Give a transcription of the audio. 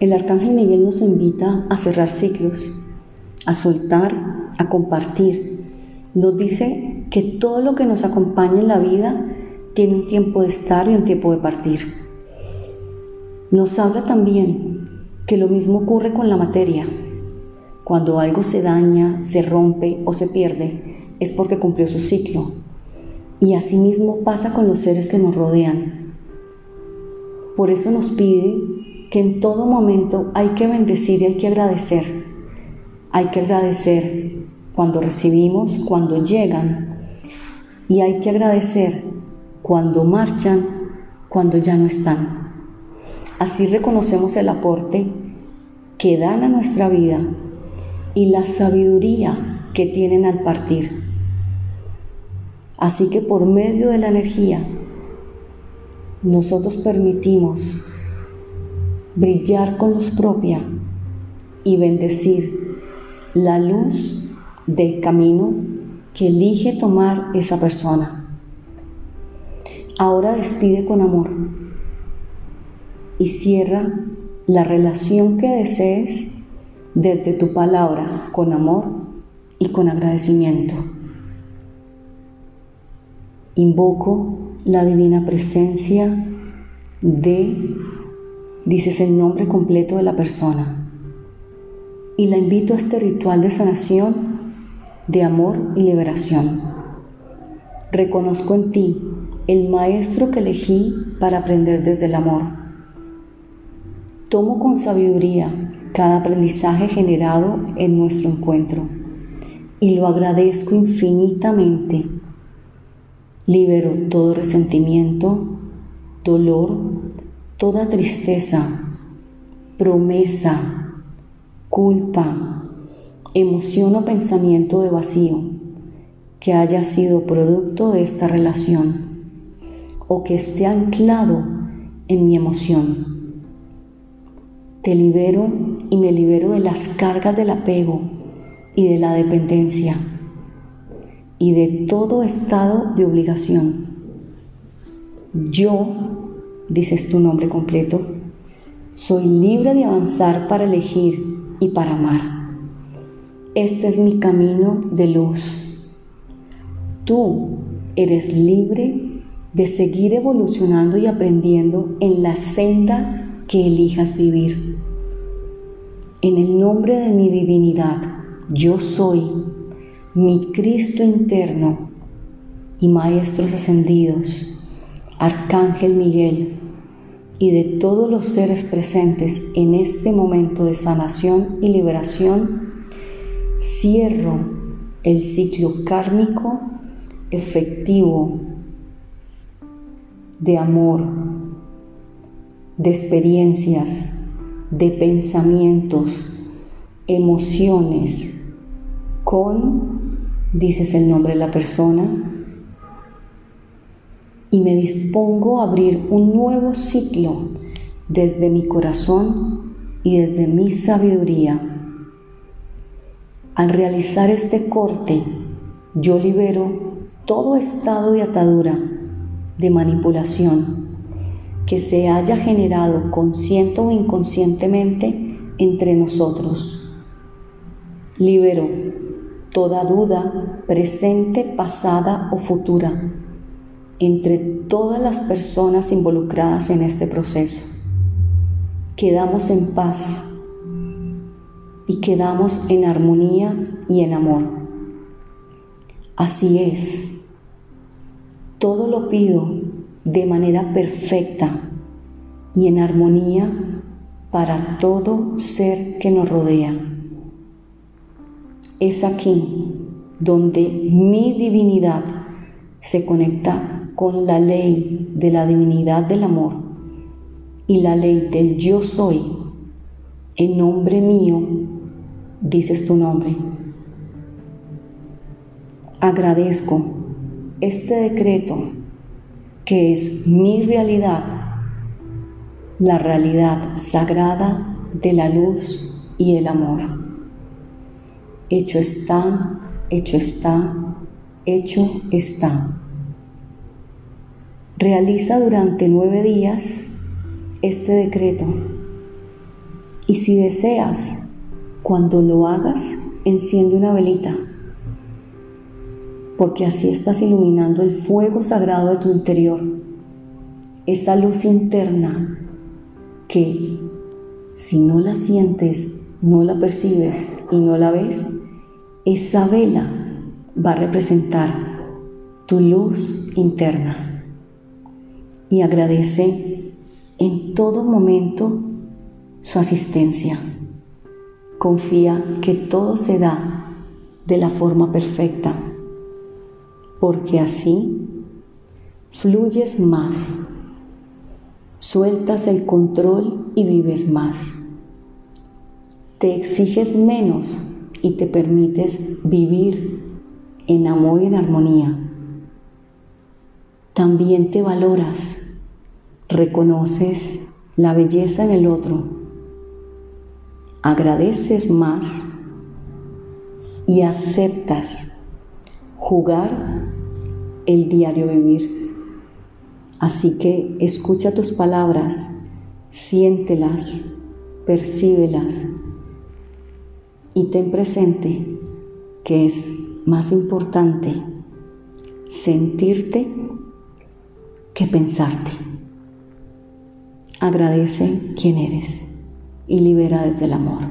El arcángel Miguel nos invita a cerrar ciclos, a soltar, a compartir. Nos dice que todo lo que nos acompaña en la vida tiene un tiempo de estar y un tiempo de partir. Nos habla también que lo mismo ocurre con la materia. Cuando algo se daña, se rompe o se pierde, es porque cumplió su ciclo. Y asimismo pasa con los seres que nos rodean. Por eso nos pide que en todo momento hay que bendecir y hay que agradecer. Hay que agradecer cuando recibimos, cuando llegan. Y hay que agradecer cuando marchan, cuando ya no están. Así reconocemos el aporte que dan a nuestra vida y la sabiduría que tienen al partir. Así que por medio de la energía, nosotros permitimos brillar con luz propia y bendecir la luz del camino que elige tomar esa persona. Ahora despide con amor y cierra la relación que desees desde tu palabra con amor y con agradecimiento. Invoco la divina presencia de, dices el nombre completo de la persona, y la invito a este ritual de sanación, de amor y liberación. Reconozco en ti el maestro que elegí para aprender desde el amor. Tomo con sabiduría cada aprendizaje generado en nuestro encuentro y lo agradezco infinitamente Libero todo resentimiento, dolor, toda tristeza, promesa, culpa, emoción o pensamiento de vacío que haya sido producto de esta relación o que esté anclado en mi emoción. Te libero y me libero de las cargas del apego y de la dependencia y de todo estado de obligación. Yo, dices tu nombre completo, soy libre de avanzar para elegir y para amar. Este es mi camino de luz. Tú eres libre de seguir evolucionando y aprendiendo en la senda que elijas vivir. En el nombre de mi divinidad, yo soy mi Cristo interno y Maestros ascendidos, Arcángel Miguel y de todos los seres presentes en este momento de sanación y liberación, cierro el ciclo kármico efectivo de amor, de experiencias, de pensamientos, emociones, con dices el nombre de la persona, y me dispongo a abrir un nuevo ciclo desde mi corazón y desde mi sabiduría. Al realizar este corte, yo libero todo estado de atadura, de manipulación, que se haya generado consciente o inconscientemente entre nosotros. Libero toda duda, presente, pasada o futura, entre todas las personas involucradas en este proceso. Quedamos en paz y quedamos en armonía y en amor. Así es. Todo lo pido de manera perfecta y en armonía para todo ser que nos rodea. Es aquí donde mi divinidad se conecta con la ley de la divinidad del amor y la ley del yo soy. En nombre mío, dices tu nombre. Agradezco este decreto que es mi realidad, la realidad sagrada de la luz y el amor. Hecho está, hecho está, hecho está. Realiza durante nueve días este decreto Y si deseas, cuando lo hagas, enciende una velita, porque así estás iluminando el fuego sagrado de tu interior, esa luz interna que si no la sientes, no la percibes y no la ves, esa vela va a representar tu luz interna. Y agradece en todo momento su asistencia. Confía que todo se da de la forma perfecta, porque así fluyes más, sueltas el control y vives más. Te exiges menos y te permites vivir en amor y en armonía. También te valoras, reconoces la belleza en el otro agradeces más y aceptas jugar el diario vivir. Así que escucha tus palabras, siéntelas, percíbelas y ten presente que es más importante sentirte que pensarte. Agradece quién eres y libera desde el amor.